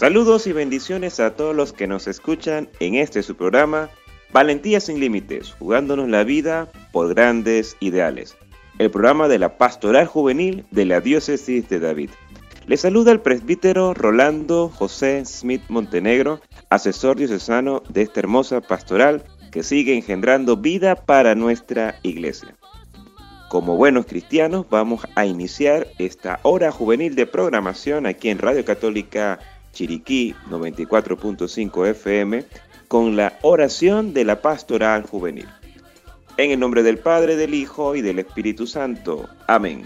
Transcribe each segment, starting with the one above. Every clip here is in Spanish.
Saludos y bendiciones a todos los que nos escuchan en este su programa Valentía sin Límites, jugándonos la vida por grandes ideales. El programa de la Pastoral Juvenil de la Diócesis de David. Le saluda el presbítero Rolando José Smith Montenegro, asesor diocesano de esta hermosa pastoral que sigue engendrando vida para nuestra iglesia. Como buenos cristianos vamos a iniciar esta hora juvenil de programación aquí en Radio Católica Chiriquí 94.5 FM con la oración de la pastoral juvenil. En el nombre del Padre, del Hijo y del Espíritu Santo. Amén.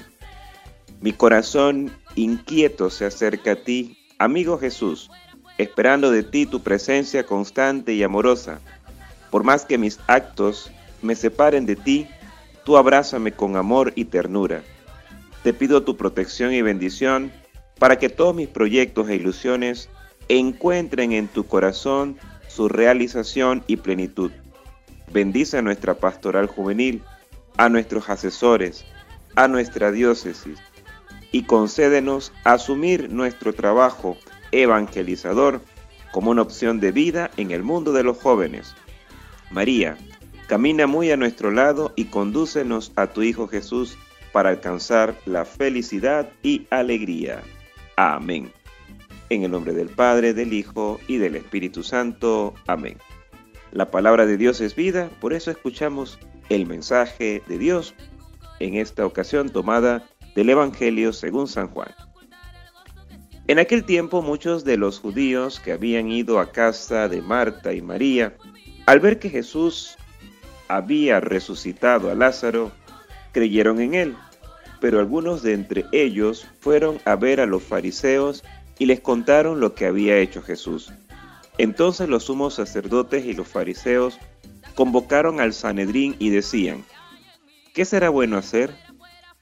Mi corazón inquieto se acerca a ti, amigo Jesús, esperando de ti tu presencia constante y amorosa. Por más que mis actos me separen de ti, tú abrázame con amor y ternura. Te pido tu protección y bendición para que todos mis proyectos e ilusiones encuentren en tu corazón su realización y plenitud. Bendice a nuestra pastoral juvenil, a nuestros asesores, a nuestra diócesis y concédenos asumir nuestro trabajo evangelizador como una opción de vida en el mundo de los jóvenes. María, camina muy a nuestro lado y condúcenos a tu Hijo Jesús para alcanzar la felicidad y alegría. Amén. En el nombre del Padre, del Hijo y del Espíritu Santo. Amén. La palabra de Dios es vida, por eso escuchamos el mensaje de Dios, en esta ocasión tomada del Evangelio según San Juan. En aquel tiempo muchos de los judíos que habían ido a casa de Marta y María, al ver que Jesús había resucitado a Lázaro, creyeron en él, pero algunos de entre ellos fueron a ver a los fariseos y les contaron lo que había hecho Jesús. Entonces los sumos sacerdotes y los fariseos convocaron al Sanedrín y decían, ¿qué será bueno hacer?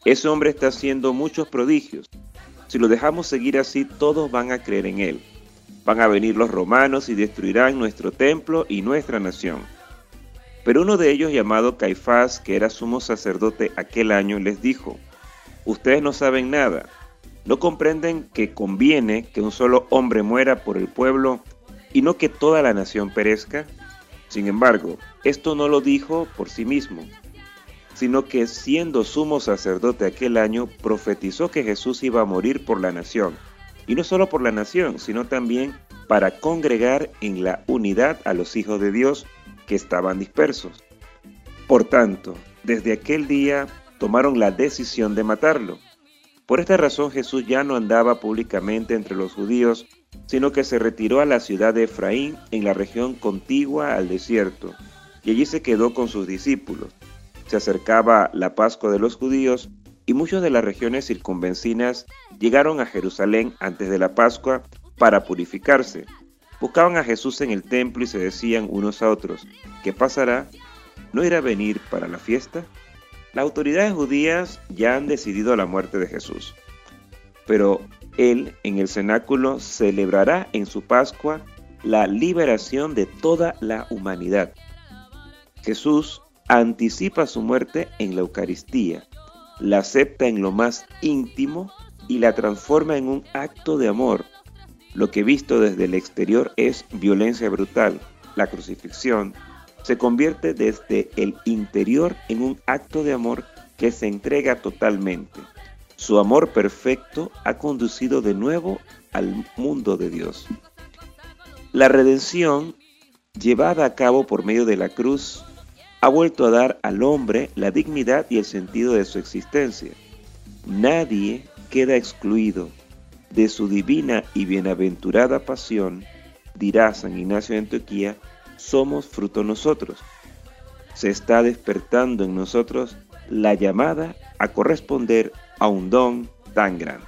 Ese hombre está haciendo muchos prodigios. Si lo dejamos seguir así, todos van a creer en él. Van a venir los romanos y destruirán nuestro templo y nuestra nación. Pero uno de ellos, llamado Caifás, que era sumo sacerdote aquel año, les dijo, Ustedes no saben nada. ¿No comprenden que conviene que un solo hombre muera por el pueblo y no que toda la nación perezca? Sin embargo, esto no lo dijo por sí mismo, sino que siendo sumo sacerdote aquel año, profetizó que Jesús iba a morir por la nación, y no solo por la nación, sino también para congregar en la unidad a los hijos de Dios que estaban dispersos. Por tanto, desde aquel día tomaron la decisión de matarlo. Por esta razón Jesús ya no andaba públicamente entre los judíos, sino que se retiró a la ciudad de Efraín en la región contigua al desierto, y allí se quedó con sus discípulos. Se acercaba la Pascua de los judíos y muchos de las regiones circunvencinas llegaron a Jerusalén antes de la Pascua para purificarse. Buscaban a Jesús en el templo y se decían unos a otros, ¿qué pasará? ¿No irá a venir para la fiesta? Las autoridades judías ya han decidido la muerte de Jesús, pero él en el cenáculo celebrará en su Pascua la liberación de toda la humanidad. Jesús anticipa su muerte en la Eucaristía, la acepta en lo más íntimo y la transforma en un acto de amor. Lo que visto desde el exterior es violencia brutal, la crucifixión, se convierte desde el interior en un acto de amor que se entrega totalmente. Su amor perfecto ha conducido de nuevo al mundo de Dios. La redención, llevada a cabo por medio de la cruz, ha vuelto a dar al hombre la dignidad y el sentido de su existencia. Nadie queda excluido de su divina y bienaventurada pasión, dirá San Ignacio de Antioquía, somos fruto nosotros. Se está despertando en nosotros la llamada a corresponder a un don tan grande.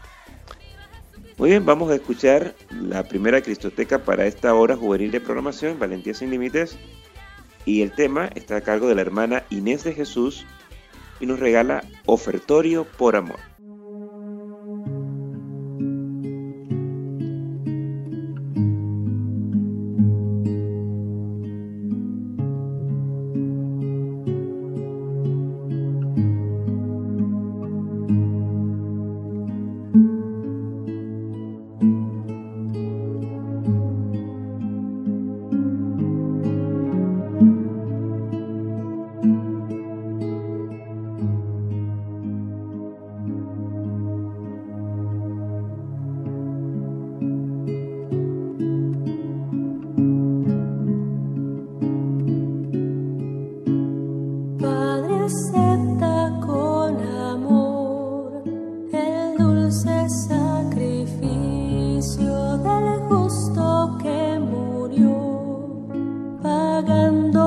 Muy bien, vamos a escuchar la primera Cristoteca para esta hora juvenil de programación, Valentía sin Límites, y el tema está a cargo de la hermana Inés de Jesús y nos regala Ofertorio por Amor. llorando.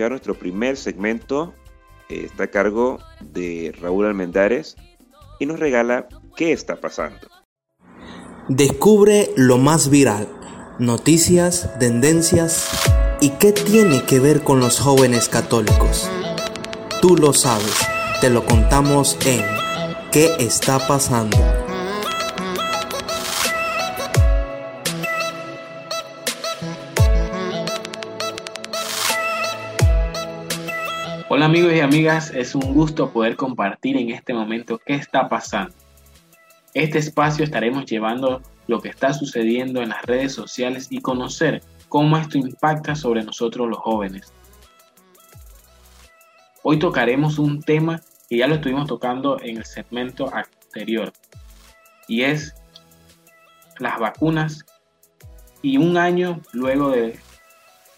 Nuestro primer segmento. Eh, está a cargo de Raúl Almendares y nos regala ¿Qué está pasando? Descubre lo más viral, noticias, tendencias y qué tiene que ver con los jóvenes católicos. Tú lo sabes, te lo contamos en ¿Qué está pasando? Hola amigos y amigas, es un gusto poder compartir en este momento qué está pasando. Este espacio estaremos llevando lo que está sucediendo en las redes sociales y conocer cómo esto impacta sobre nosotros los jóvenes. Hoy tocaremos un tema que ya lo estuvimos tocando en el segmento anterior y es las vacunas y un año luego de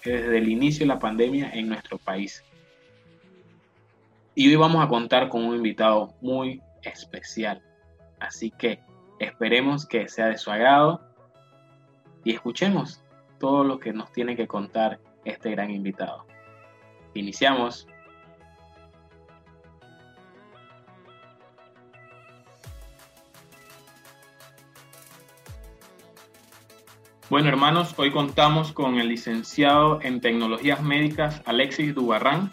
desde el inicio de la pandemia en nuestro país. Y hoy vamos a contar con un invitado muy especial. Así que esperemos que sea de su agrado y escuchemos todo lo que nos tiene que contar este gran invitado. Iniciamos. Bueno, hermanos, hoy contamos con el licenciado en tecnologías médicas Alexis Dubarrán,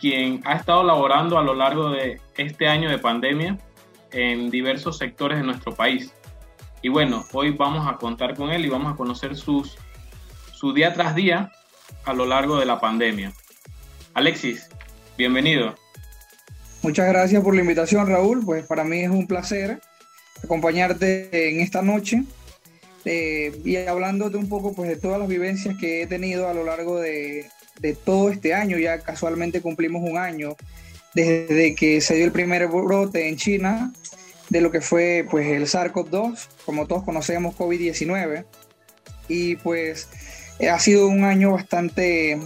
quien ha estado laborando a lo largo de este año de pandemia en diversos sectores de nuestro país. Y bueno, hoy vamos a contar con él y vamos a conocer sus, su día tras día a lo largo de la pandemia. Alexis, bienvenido. Muchas gracias por la invitación, Raúl. Pues para mí es un placer acompañarte en esta noche eh, y hablándote un poco pues, de todas las vivencias que he tenido a lo largo de, de todo este año. Ya casualmente cumplimos un año desde que se dio el primer brote en China de lo que fue pues el SARS-CoV-2, como todos conocemos COVID-19 y pues ha sido un año bastante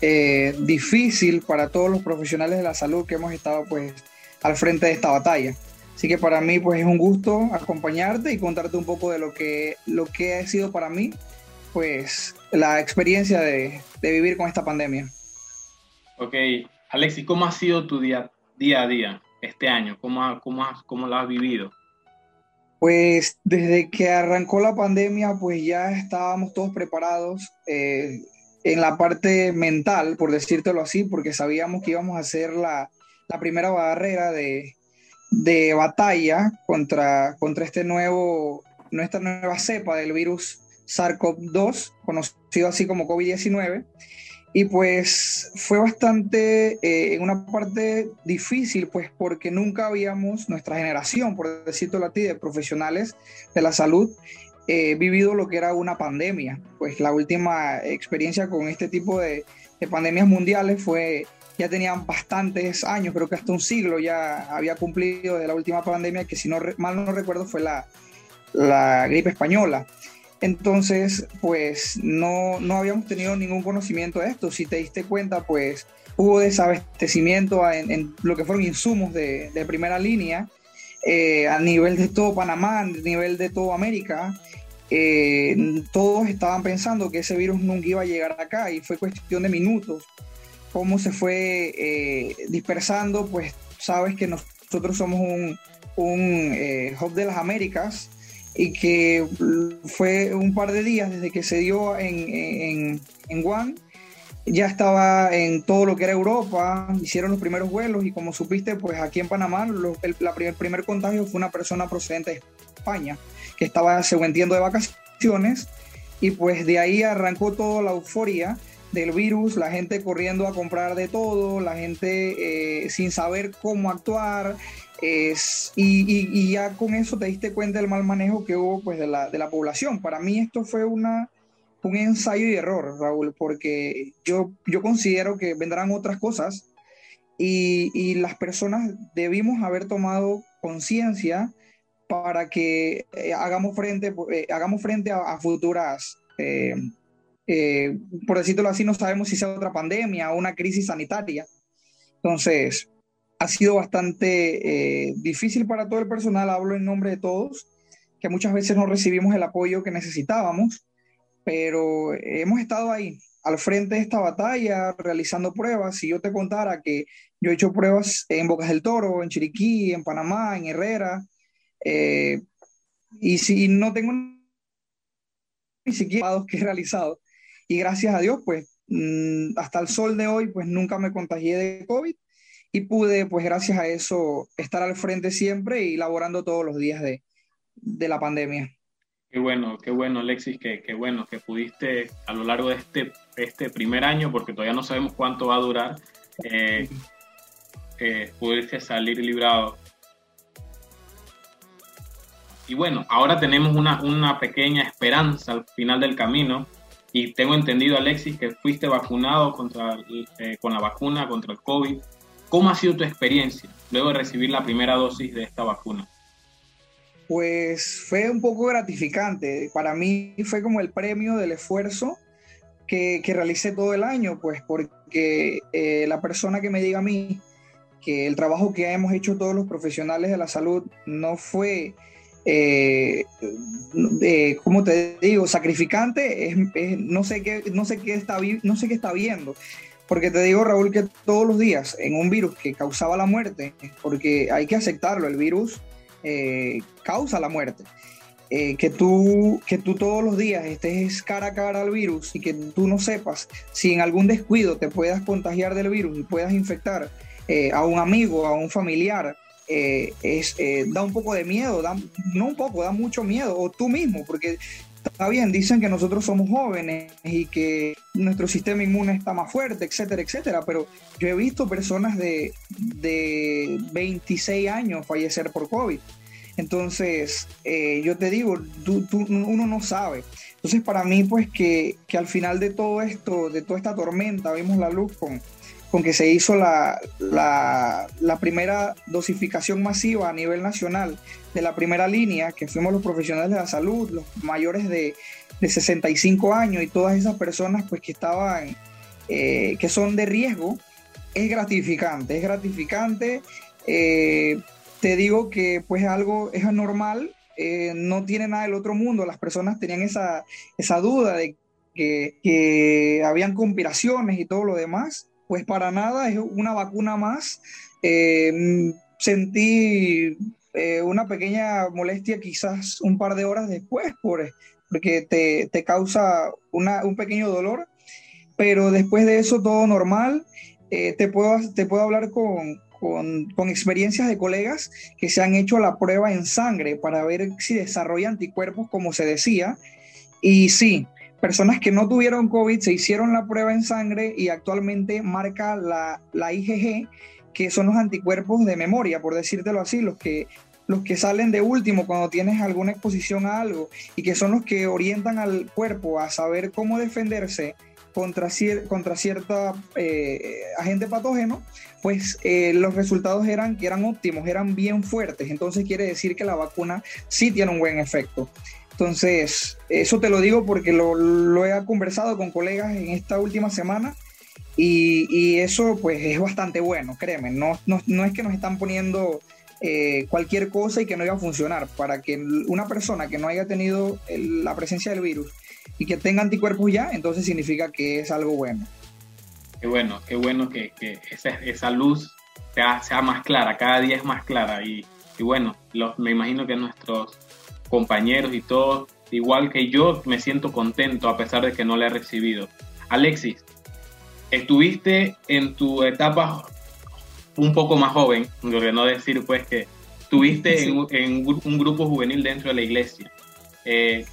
eh, difícil para todos los profesionales de la salud que hemos estado pues al frente de esta batalla. Así que para mí pues es un gusto acompañarte y contarte un poco de lo que, lo que ha sido para mí pues la experiencia de, vivir con esta pandemia. Ok, Alexis, ¿cómo ha sido tu día, día a día este año? ¿Cómo, cómo, cómo lo has vivido? Pues desde que arrancó la pandemia, pues ya estábamos todos preparados eh, en la parte mental, por decírtelo así, porque sabíamos que íbamos a hacer la, primera barrera de, batalla contra, contra este nuevo, nuestra nueva cepa del virus SARS-CoV-2, conocido así como COVID-19. Y pues fue bastante, eh, en una parte difícil, pues porque nunca habíamos, nuestra generación, por decirlo a ti, de profesionales de la salud, eh, vivido lo que era una pandemia. Pues la última experiencia con este tipo de, pandemias mundiales fue, ya tenían bastantes años, creo que hasta un siglo ya había cumplido de la última pandemia, que si no mal no recuerdo fue la, la gripe española. Entonces, pues no, no habíamos tenido ningún conocimiento de esto. Si te diste cuenta, pues hubo desabastecimiento en, lo que fueron insumos de, primera línea eh, a nivel de todo Panamá, a nivel de toda América. Eh, todos estaban pensando que ese virus nunca iba a llegar acá y fue cuestión de minutos. Cómo se fue eh, dispersando, pues sabes que nosotros somos un, un hub de las Américas y que fue un par de días desde que se dio en, en, en Wuhan, ya estaba en todo lo que era Europa, hicieron los primeros vuelos y como supiste, pues aquí en Panamá el, la primer, primer contagio fue una persona procedente de España, que estaba se entiendo de vacaciones y pues de ahí arrancó toda la euforia del virus, la gente corriendo a comprar de todo, la gente eh, sin saber cómo actuar, es, y, ya con eso te diste cuenta del mal manejo que hubo pues, de, la, de la población. Para mí esto fue una, un ensayo y error, Raúl, porque yo, yo considero que vendrán otras cosas y, y las personas debimos haber tomado conciencia para que eh, hagamos frente, eh, hagamos frente a, futuras, por decirlo así, no sabemos si sea otra pandemia o una crisis sanitaria. Entonces, ha sido bastante eh, difícil para todo el personal, hablo en nombre de todos, que muchas veces no recibimos el apoyo que necesitábamos, pero hemos estado ahí, al frente de esta batalla, realizando pruebas. Si yo te contara que yo he hecho pruebas en Bocas del Toro, en Chiriquí, en Panamá, en Herrera, eh, y si no tengo ni siquiera que he realizado, y gracias a Dios, pues mm, hasta el sol de hoy, pues nunca me contagié de COVID y pude, pues gracias a eso, estar al frente siempre y laborando todos los días de, de la pandemia. Qué bueno, qué bueno, Alexis, qué, qué, bueno que pudiste a lo largo de este, este primer año, porque todavía no sabemos cuánto va a durar, eh, eh, pudiste salir librado. Y bueno, ahora tenemos una, una pequeña esperanza al final del camino. Y tengo entendido, Alexis, que fuiste vacunado contra, eh, con la vacuna contra el COVID. ¿Cómo ha sido tu experiencia luego de recibir la primera dosis de esta vacuna? Pues fue un poco gratificante. Para mí fue como el premio del esfuerzo que, que realicé todo el año, pues porque eh, la persona que me diga a mí que el trabajo que hemos hecho todos los profesionales de la salud no fue, eh, ¿cómo te digo?, sacrificante, no, sé qué, no, sé qué está, no sé qué está viendo. Porque te digo, Raúl, que todos los días en un virus que causaba la muerte, porque hay que aceptarlo, el virus eh, causa la muerte. Eh, que, tú, que tú todos los días estés cara a cara al virus y que tú no sepas si en algún descuido te puedas contagiar del virus y puedas infectar eh, a un amigo, a un familiar, es, da un poco de miedo, da, no un poco, da mucho miedo, o tú mismo, porque está bien, dicen que nosotros somos jóvenes y que nuestro sistema inmune está más fuerte, etcétera, etcétera, pero yo he visto personas de, de 26 años fallecer por COVID. Entonces, eh, yo te digo, uno no sabe. Entonces, para mí, pues que, al final de todo esto, de toda esta tormenta, vimos la luz con, con que se hizo la, primera dosificación masiva a nivel nacional de la primera línea, que fuimos los profesionales de la salud, los mayores de, 65 años y todas esas personas pues que estaban, eh, que son de riesgo, es gratificante, es gratificante. Eh, te digo que pues algo es anormal, eh, no tiene nada del otro mundo, las personas tenían esa, esa duda de que, que, habían conspiraciones y todo lo demás, pues para nada, es una vacuna más. Eh, sentí eh, una pequeña molestia quizás un par de horas después, por, porque te, te causa una, un pequeño dolor, pero después de eso todo normal. te, puedo, te puedo hablar con, con, experiencias de colegas que se han hecho la prueba en sangre para ver si desarrolla anticuerpos, como se decía. Y sí, personas que no tuvieron COVID se hicieron la prueba en sangre y actualmente marca la, la IgG, que son los anticuerpos de memoria, por decírtelo así, los que, los que salen de último cuando tienes alguna exposición a algo y que son los que orientan al cuerpo a saber cómo defenderse contra, contra cierta eh, agente patógeno, pues eh, los resultados eran que eran óptimos, eran bien fuertes. Entonces quiere decir que la vacuna sí tiene un buen efecto. Entonces, eso te lo digo porque lo, he conversado con colegas en esta última semana y, eso pues es bastante bueno, créeme. No, no, es que nos están poniendo eh, cualquier cosa y que no iba a funcionar. Para que una persona que no haya tenido la presencia del virus y que tenga anticuerpos ya, entonces significa que es algo bueno. Qué bueno, qué bueno que, esa, luz sea, sea, más clara, cada día es más clara y, bueno, me imagino que nuestros compañeros y todos, igual que yo, me siento contento a pesar de que no le he recibido. Alexis, estuviste en tu etapa un poco más joven, que no decir pues que estuviste en, un grupo juvenil dentro de la iglesia. Eh,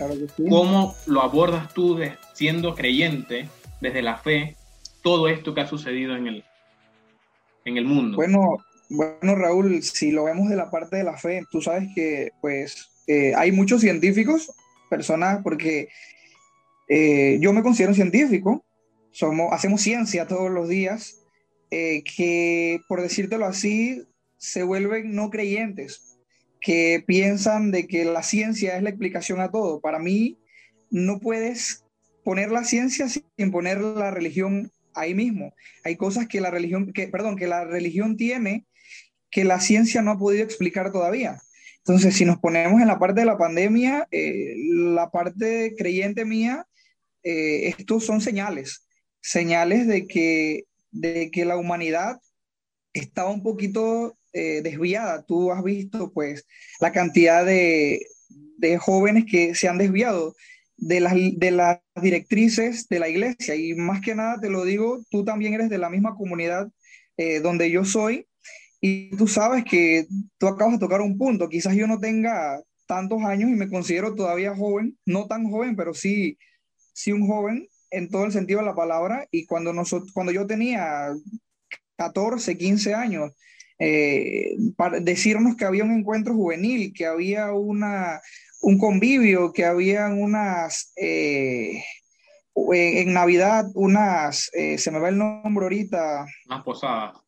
¿Cómo lo abordas tú siendo creyente desde la fe todo esto que ha sucedido en el, en el mundo? Bueno, bueno, Raúl, si lo vemos de la parte de la fe, tú sabes que pues eh, hay muchos científicos, personas, porque eh, yo me considero científico, somos, hacemos ciencia todos los días, que por decírtelo así, se vuelven no creyentes que piensan de que la ciencia es la explicación a todo. Para mí, no puedes poner la ciencia sin poner la religión ahí mismo. Hay cosas que la religión, que, perdón, que la religión tiene que la ciencia no ha podido explicar todavía. Entonces, si nos ponemos en la parte de la pandemia, eh, la parte creyente mía, eh, estos son señales, señales de que, de que la humanidad estaba un poquito eh, desviada. Tú has visto pues la cantidad de, jóvenes que se han desviado de las, de las directrices de la iglesia. Y más que nada te lo digo, tú también eres de la misma comunidad eh, donde yo soy. Y tú sabes que tú acabas de tocar un punto. Quizás yo no tenga tantos años y me considero todavía joven, no tan joven, pero sí, sí un joven en todo el sentido de la palabra. Y cuando, nosotros, cuando yo tenía 14, 15 años, eh, para decirnos que había un encuentro juvenil, que había una, un convivio, que había unas, eh, en Navidad, unas, eh, se me va el nombre ahorita. Unas posadas.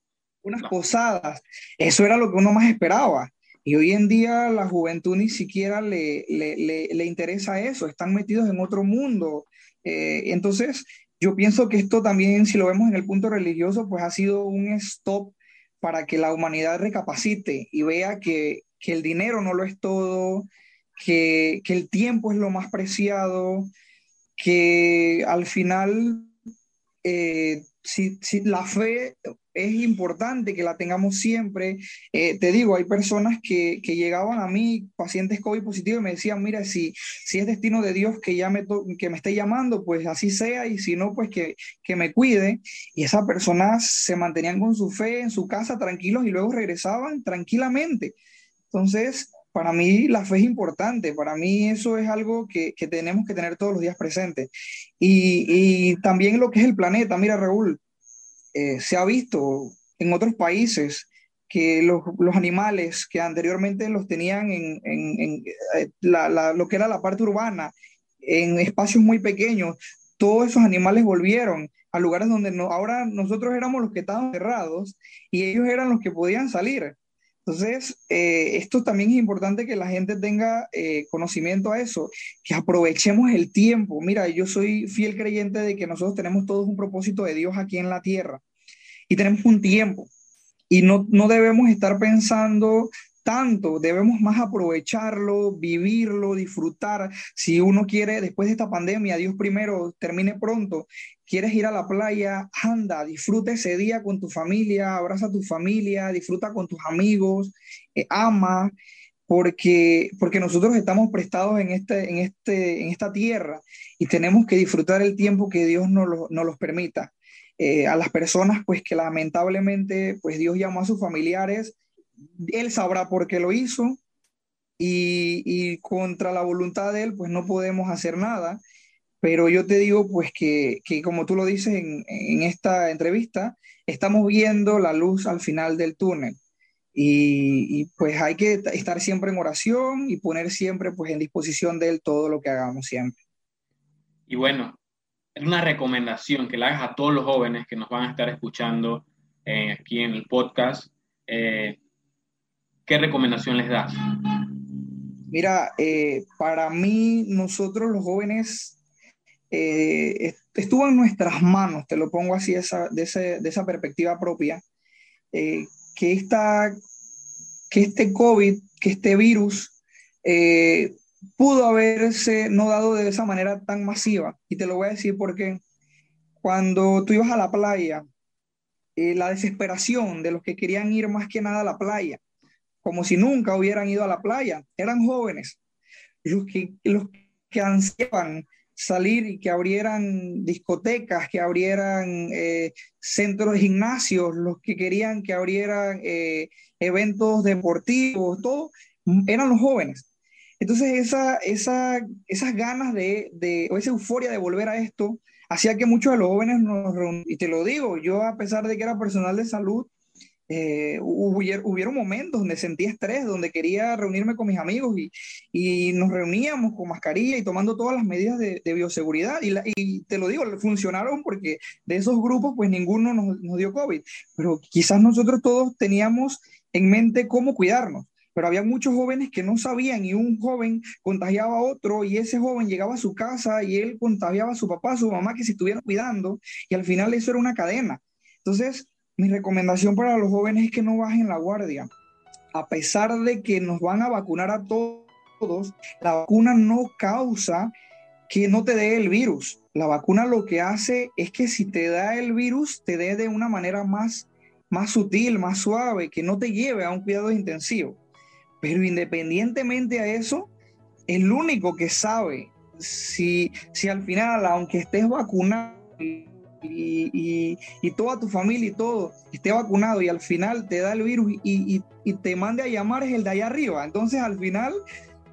Unas posadas. Eso era lo que uno más esperaba. Y hoy en día la juventud ni siquiera le, le, le, interesa eso, están metidos en otro mundo. entonces, yo pienso que esto también, si lo vemos en el punto religioso, pues ha sido un stop para que la humanidad recapacite y vea que, el dinero no lo es todo, que, que, el tiempo es lo más preciado, que al final eh, si, la fe es importante que la tengamos siempre. Eh, te digo, hay personas que, llegaban a mí, pacientes COVID positivos, y me decían, mira, si, si es destino de Dios que, ya me que me esté llamando, pues así sea, y si no, pues que, que me cuide. Y esas personas se mantenían con su fe en su casa tranquilos y luego regresaban tranquilamente. Entonces, para mí la fe es importante, para mí eso es algo que, tenemos que tener todos los días presente. Y, también lo que es el planeta, mira Raúl, eh, se ha visto en otros países que los, los, animales que anteriormente los tenían en, en, eh, lo que era la parte urbana, en espacios muy pequeños, todos esos animales volvieron a lugares donde no, ahora nosotros éramos los que estaban cerrados y ellos eran los que podían salir. Entonces, eh, esto también es importante que la gente tenga conocimiento a eso, que aprovechemos el tiempo. Mira, yo soy fiel creyente de que nosotros tenemos todos un propósito de Dios aquí en la tierra y tenemos un tiempo y no, no debemos estar pensando tanto, debemos más aprovecharlo, vivirlo, disfrutar. Si uno quiere, después de esta pandemia, Dios primero, termine pronto, quieres ir a la playa, anda, disfruta ese día con tu familia, abraza a tu familia, disfruta con tus amigos, eh, ama, porque, porque nosotros estamos prestados en, este, en, este, en esta tierra y tenemos que disfrutar el tiempo que Dios nos, lo, nos los permita. Eh, a las personas pues que lamentablemente pues Dios llamó a sus familiares, Él sabrá por qué lo hizo y, y, contra la voluntad de Él pues no podemos hacer nada, pero yo te digo pues que, que como tú lo dices en, en, esta entrevista, estamos viendo la luz al final del túnel. Y, y, pues hay que estar siempre en oración y poner siempre pues en disposición de Él todo lo que hagamos siempre. Y bueno, una recomendación que le hagas a todos los jóvenes que nos van a estar escuchando eh, aquí en el podcast, eh, ¿qué recomendación les das? Mira, eh, para mí, nosotros los jóvenes, estuvo en nuestras manos, te lo pongo así esa, de, de, esa perspectiva propia, que, esta, que este COVID, que este virus, pudo haberse no dado de esa manera tan masiva. Y te lo voy a decir porque cuando tú ibas a la playa, eh, la desesperación de los que querían ir más que nada a la playa, como si nunca hubieran ido a la playa, eran jóvenes, los que, los que ansiaban salir y que abrieran discotecas, que abrieran eh, centros de gimnasios, los que querían que abrieran eh, eventos deportivos, todo, eran los jóvenes. Entonces esa, esa, esas ganas de, o esa euforia de volver a esto hacía que muchos de los jóvenes nos reunieran. Y te lo digo, yo a pesar de que era personal de salud, eh, hubieron momentos donde sentía estrés, donde quería reunirme con mis amigos y, nos reuníamos con mascarilla y tomando todas las medidas de, bioseguridad. Y, te lo digo, funcionaron porque de esos grupos pues ninguno nos dio COVID, pero quizás nosotros todos teníamos en mente cómo cuidarnos pero había muchos jóvenes que no sabían y un joven contagiaba a otro y ese joven llegaba a su casa y él contagiaba a su papá, a su mamá que se estuvieran cuidando y al final eso era una cadena. Entonces, mi recomendación para los jóvenes es que no bajen la guardia. A pesar de que nos van a vacunar a todos, la vacuna no causa que no te dé el virus. La vacuna lo que hace es que si te da el virus, te dé de una manera más, más sutil, más suave, que no te lleve a un cuidado intensivo. Pero independientemente a eso, el único que sabe si, si al final, aunque estés vacunado y, y, y, toda tu familia y todo esté vacunado y al final te da el virus y, y te mande a llamar es el de allá arriba. Entonces al final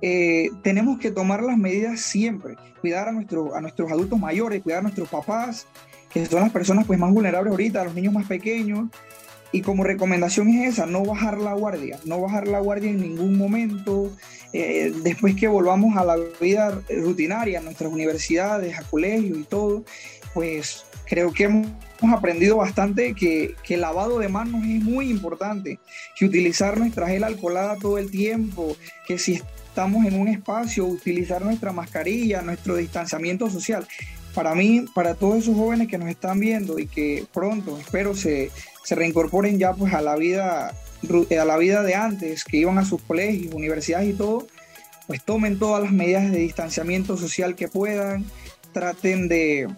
eh, tenemos que tomar las medidas siempre, cuidar a, nuestro, a nuestros adultos mayores, cuidar a nuestros papás, que son las personas pues más vulnerables ahorita, a los niños más pequeños, y como recomendación es esa, no bajar la guardia, no bajar la guardia en ningún momento. Eh, después que volvamos a la vida rutinaria, a nuestras universidades, a colegios y todo, pues creo que hemos aprendido bastante que, que el lavado de manos es muy importante, que utilizar nuestra gel alcoholada todo el tiempo, que si estamos en un espacio, utilizar nuestra mascarilla, nuestro distanciamiento social. Para mí, para todos esos jóvenes que nos están viendo y que pronto, espero, se, se reincorporen ya pues a la vida a la vida de antes, que iban a sus colegios, universidades y todo, pues tomen todas las medidas de distanciamiento social que puedan, traten de,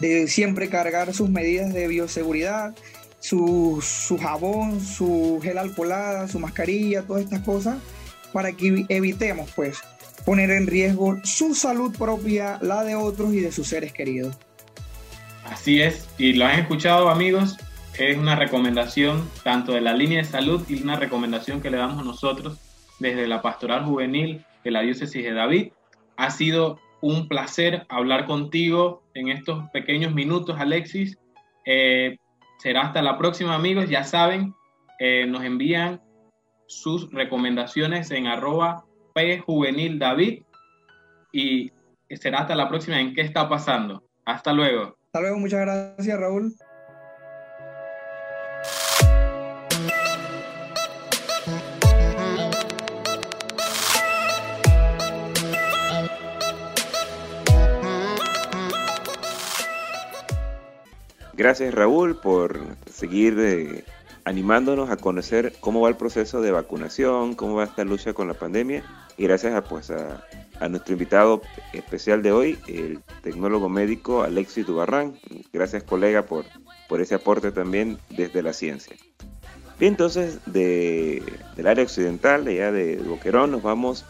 de siempre cargar sus medidas de bioseguridad, su, su, jabón, su gel alcoholada, su mascarilla, todas estas cosas, para que evitemos pues poner en riesgo su salud propia, la de otros y de sus seres queridos. Así es, y lo han escuchado amigos, es una recomendación tanto de la línea de salud y una recomendación que le damos nosotros desde la pastoral juvenil de la diócesis de David. Ha sido un placer hablar contigo en estos pequeños minutos, Alexis. Eh, será hasta la próxima, amigos. Ya saben, eh, nos envían sus recomendaciones en arroba pjuvenildavid y será hasta la próxima en qué está pasando. Hasta luego. Hasta luego, muchas gracias Raúl. Gracias Raúl por seguir eh, animándonos a conocer cómo va el proceso de vacunación, cómo va esta lucha con la pandemia y gracias a, pues, a, nuestro invitado especial de hoy, el tecnólogo médico Alexis Dubarrán. Gracias colega por, por ese aporte también desde la ciencia. Bien, entonces de, del área occidental, de allá de Boquerón, nos vamos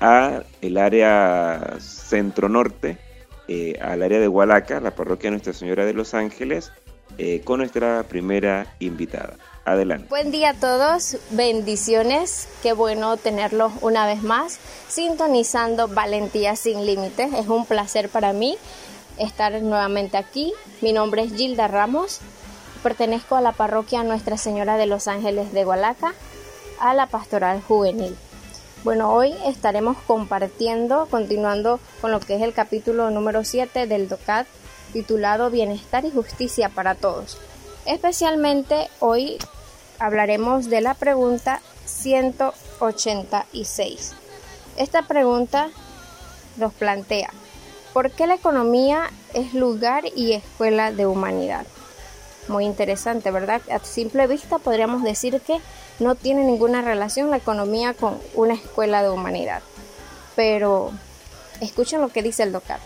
a área centro-norte, eh, al área de Hualaca, la parroquia Nuestra Señora de los Ángeles, eh, con nuestra primera invitada. Adelante. Buen día a todos, bendiciones, qué bueno tenerlos una vez más, sintonizando Valentía sin Límites. Es un placer para mí estar nuevamente aquí. Mi nombre es Gilda Ramos, pertenezco a la parroquia Nuestra Señora de los Ángeles de Hualaca, a la pastoral juvenil. Bueno, hoy estaremos compartiendo, continuando con lo que es el capítulo número 7 del DOCAT, titulado Bienestar y Justicia para Todos. Especialmente hoy hablaremos de la pregunta 186. Esta pregunta nos plantea, ¿por qué la economía es lugar y escuela de humanidad? Muy interesante, ¿verdad? A simple vista podríamos decir que no tiene ninguna relación la economía con una escuela de humanidad. Pero escuchen lo que dice el DOCAT.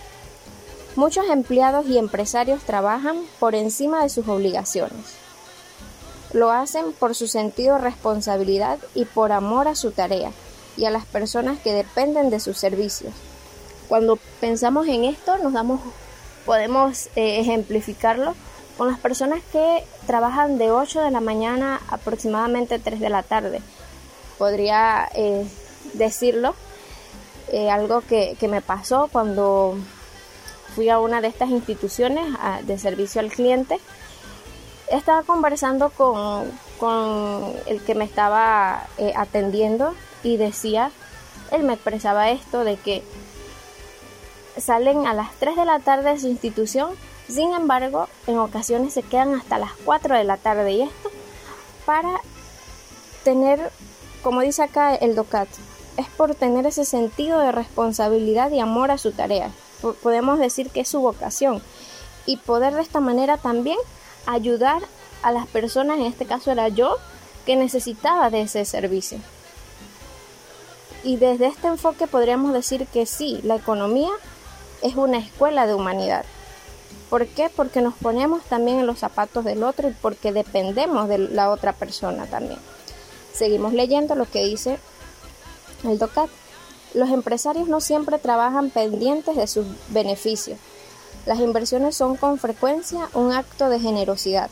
Muchos empleados y empresarios trabajan por encima de sus obligaciones. Lo hacen por su sentido de responsabilidad y por amor a su tarea y a las personas que dependen de sus servicios. Cuando pensamos en esto, nos damos, podemos eh, ejemplificarlo con las personas que trabajan de 8 de la mañana aproximadamente 3 de la tarde. Podría eh, decirlo, eh, algo que, me pasó cuando fui a una de estas instituciones de servicio al cliente. Estaba conversando con, el que me estaba eh, atendiendo y decía, él me expresaba esto de que salen a las 3 de la tarde de su institución sin embargo, en ocasiones se quedan hasta las 4 de la tarde y esto para tener, como dice acá el DOCAT, es por tener ese sentido de responsabilidad y amor a su tarea. Podemos decir que es su vocación y poder de esta manera también ayudar a las personas, en este caso era yo, que necesitaba de ese servicio. Y desde este enfoque podríamos decir que sí, la economía es una escuela de humanidad. ¿Por qué? Porque nos ponemos también en los zapatos del otro y porque dependemos de la otra persona también. Seguimos leyendo lo que dice el DOCAT. Los empresarios no siempre trabajan pendientes de sus beneficios. Las inversiones son con frecuencia un acto de generosidad,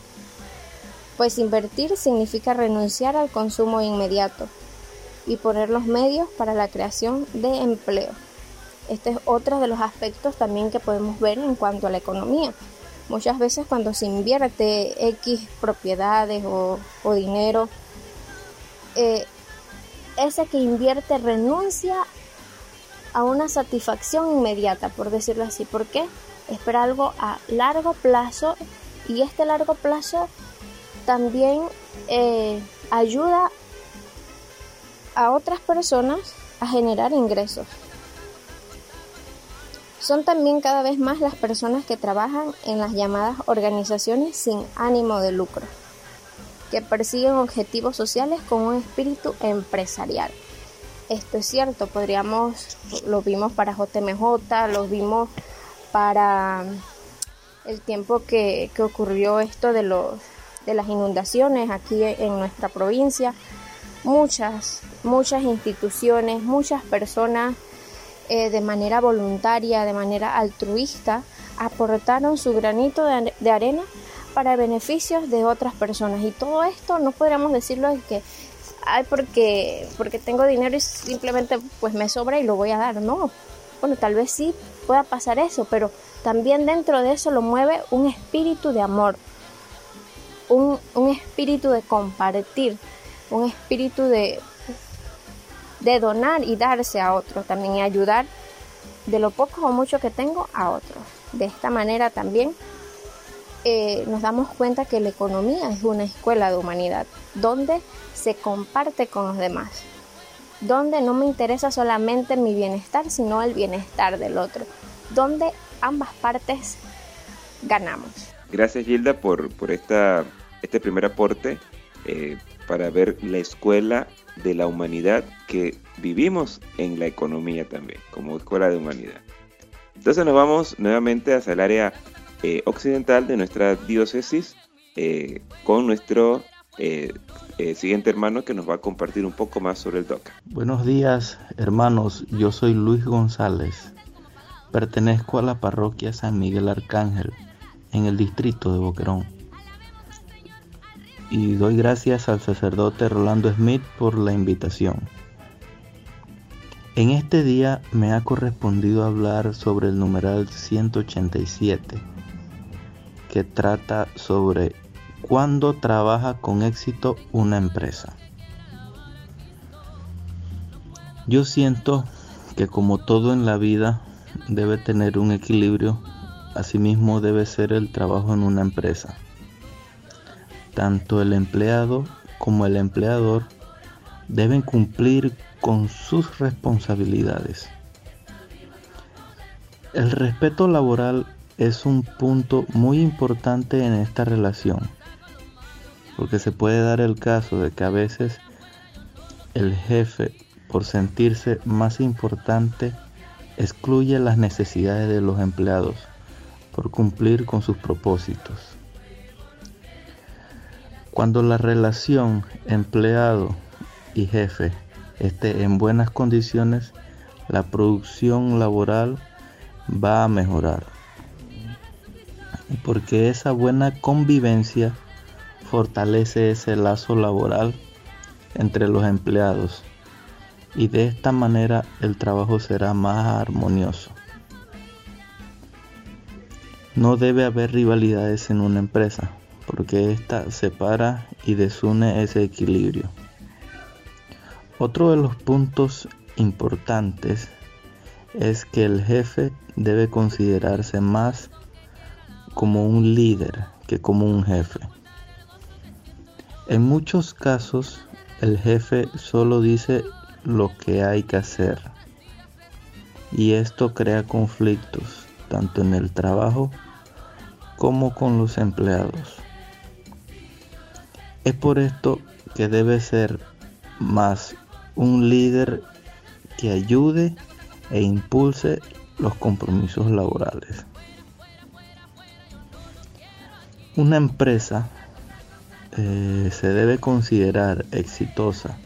pues invertir significa renunciar al consumo inmediato y poner los medios para la creación de empleo. Este es otro de los aspectos también que podemos ver en cuanto a la economía. Muchas veces cuando se invierte X propiedades o, dinero, eh, ese que invierte renuncia a una satisfacción inmediata, por decirlo así. ¿Por qué? Espera algo a largo plazo y este largo plazo también eh, ayuda a otras personas a generar ingresos. Son también cada vez más las personas que trabajan en las llamadas organizaciones sin ánimo de lucro, que persiguen objetivos sociales con un espíritu empresarial. Esto es cierto, podríamos, lo vimos para JMJ, lo vimos para el tiempo que, que ocurrió esto de, los, de las inundaciones aquí en nuestra provincia. Muchas, muchas instituciones, muchas personas eh, de manera voluntaria, de manera altruista, aportaron su granito de, arena para beneficios de otras personas. Y todo esto no podríamos decirlo de que, ay, porque, porque tengo dinero y simplemente pues me sobra y lo voy a dar. No, bueno, tal vez sí pueda pasar eso, pero también dentro de eso lo mueve un espíritu de amor, un, un espíritu de compartir, un espíritu de, de donar y darse a otros también y ayudar de lo poco o mucho que tengo a otros. De esta manera también eh, nos damos cuenta que la economía es una escuela de humanidad, donde se comparte con los demás, donde no me interesa solamente mi bienestar, sino el bienestar del otro, donde ambas partes ganamos. Gracias Gilda por, por esta, este primer aporte eh, para ver la escuela de la humanidad que vivimos en la economía también, como escuela de humanidad. Entonces nos vamos nuevamente hacia el área eh, occidental de nuestra diócesis eh, con nuestro eh, siguiente hermano que nos va a compartir un poco más sobre el DOCA. Buenos días hermanos, yo soy Luis González, pertenezco a la parroquia San Miguel Arcángel en el distrito de Boquerón y doy gracias al sacerdote Rolando Smith por la invitación. En este día me ha correspondido hablar sobre el numeral 187, que trata sobre cuándo trabaja con éxito una empresa. Yo siento que como todo en la vida debe tener un equilibrio, asimismo debe ser el trabajo en una empresa. Tanto el empleado como el empleador deben cumplir con sus responsabilidades. El respeto laboral es un punto muy importante en esta relación, porque se puede dar el caso de que a veces el jefe, por sentirse más importante, excluye las necesidades de los empleados por cumplir con sus propósitos. Cuando la relación empleado y jefe esté en buenas condiciones, la producción laboral va a mejorar. Porque esa buena convivencia fortalece ese lazo laboral entre los empleados y de esta manera el trabajo será más armonioso. No debe haber rivalidades en una empresa porque ésta separa y desune ese equilibrio. Otro de los puntos importantes es que el jefe debe considerarse más como un líder que como un jefe. En muchos casos el jefe solo dice lo que hay que hacer y esto crea conflictos tanto en el trabajo como con los empleados. Es por esto que debe ser más un líder que ayude e impulse los compromisos laborales. Una empresa eh, se debe considerar exitosa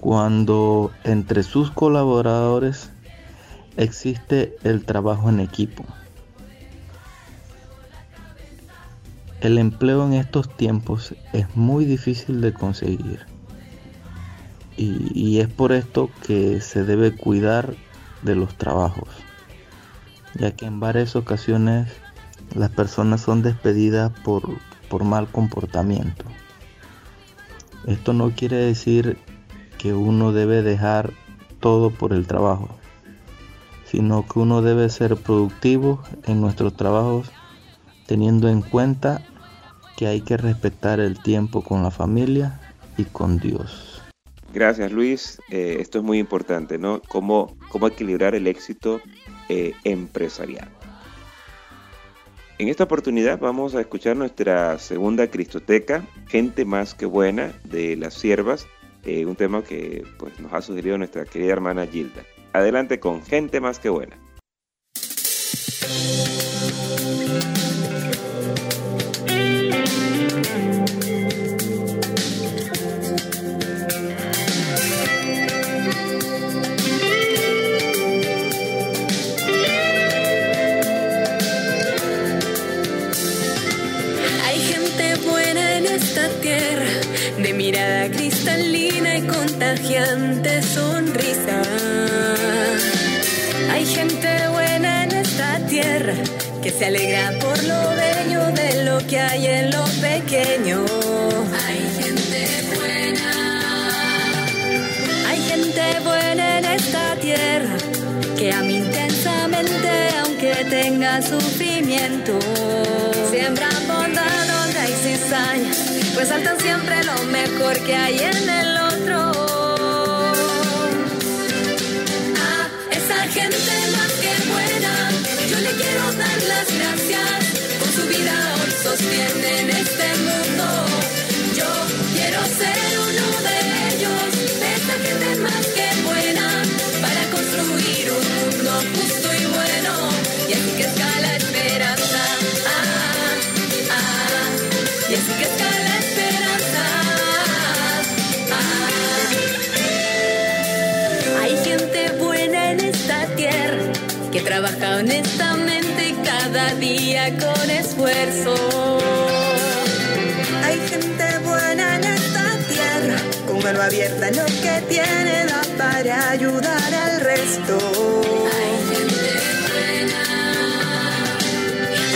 cuando entre sus colaboradores existe el trabajo en equipo. El empleo en estos tiempos es muy difícil de conseguir y, es por esto que se debe cuidar de los trabajos, ya que en varias ocasiones las personas son despedidas por, por mal comportamiento. Esto no quiere decir que uno debe dejar todo por el trabajo, sino que uno debe ser productivo en nuestros trabajos teniendo en cuenta que hay que respetar el tiempo con la familia y con Dios. Gracias Luis, eh, esto es muy importante, ¿no? Cómo, cómo equilibrar el éxito eh, empresarial. En esta oportunidad vamos a escuchar nuestra segunda Cristoteca, Gente más que buena, de las siervas, eh, un tema que pues, nos ha sugerido nuestra querida hermana Gilda. Adelante con Gente más que buena. Sonrisa. Hay gente buena en esta tierra que se alegra por lo bello de lo que hay en lo pequeño. Hay gente buena. Hay gente buena en esta tierra que ama intensamente aunque tenga sufrimiento. Siembra bondad, donde hay cizaña, pues saltan siempre lo mejor que hay en el otro. Sostienen este mundo. Yo quiero ser uno de ellos, esa gente más que buena, para construir un mundo justo día con esfuerzo. Hay gente buena en esta tierra, con mano abierta lo que tiene da para ayudar al resto. Hay gente buena.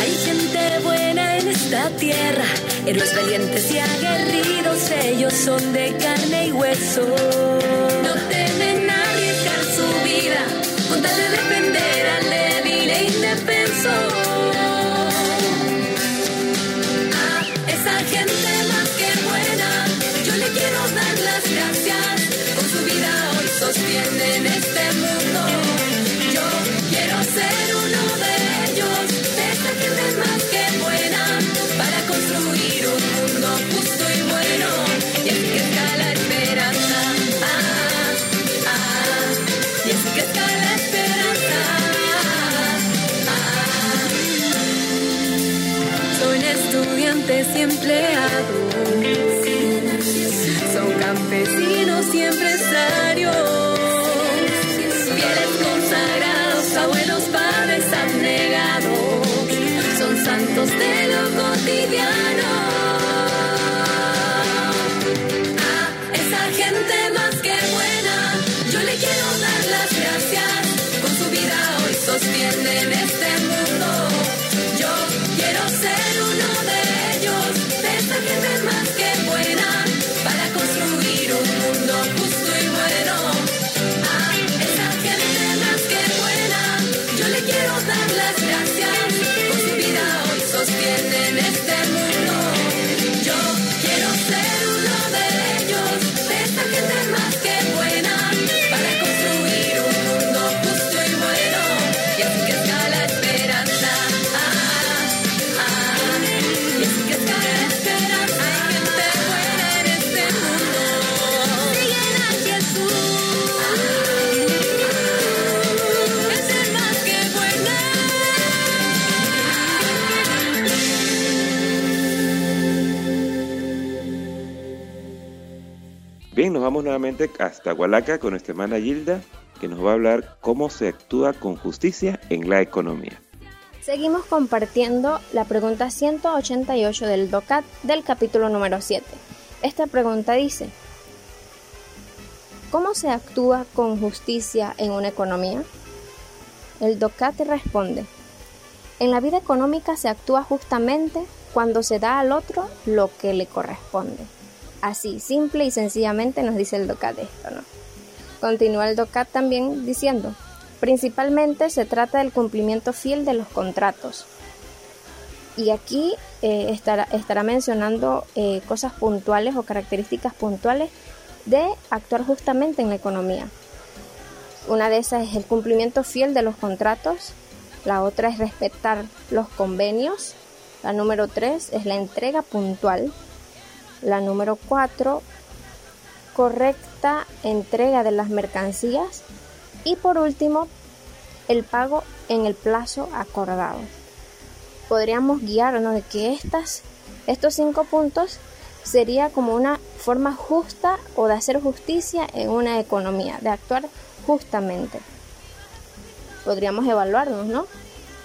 Hay gente buena en esta tierra, héroes valientes y aguerridos, ellos son de carne y hueso. No temen arriesgar su vida, con tal de defender al débil e indefenso. Nuevamente hasta Hualaca con nuestra hermana Gilda, que nos va a hablar cómo se actúa con justicia en la economía. Seguimos compartiendo la pregunta 188 del DOCAT del capítulo número 7. Esta pregunta dice, ¿cómo se actúa con justicia en una economía? El DOCAT responde, en la vida económica se actúa justamente cuando se da al otro lo que le corresponde. Así, simple y sencillamente nos dice el DOCAT esto, ¿no? Continúa el DOCAT también diciendo, principalmente se trata del cumplimiento fiel de los contratos. Y aquí eh, estará, mencionando eh, cosas puntuales o características puntuales de actuar justamente en la economía. Una de esas es el cumplimiento fiel de los contratos, la otra es respetar los convenios, la número tres es la entrega puntual, la número cuatro correcta entrega de las mercancías y por último el pago en el plazo acordado. Podríamos guiarnos de que estas, estos cinco puntos sería como una forma justa o de hacer justicia en una economía, de actuar justamente. Podríamos evaluarnos, ¿no?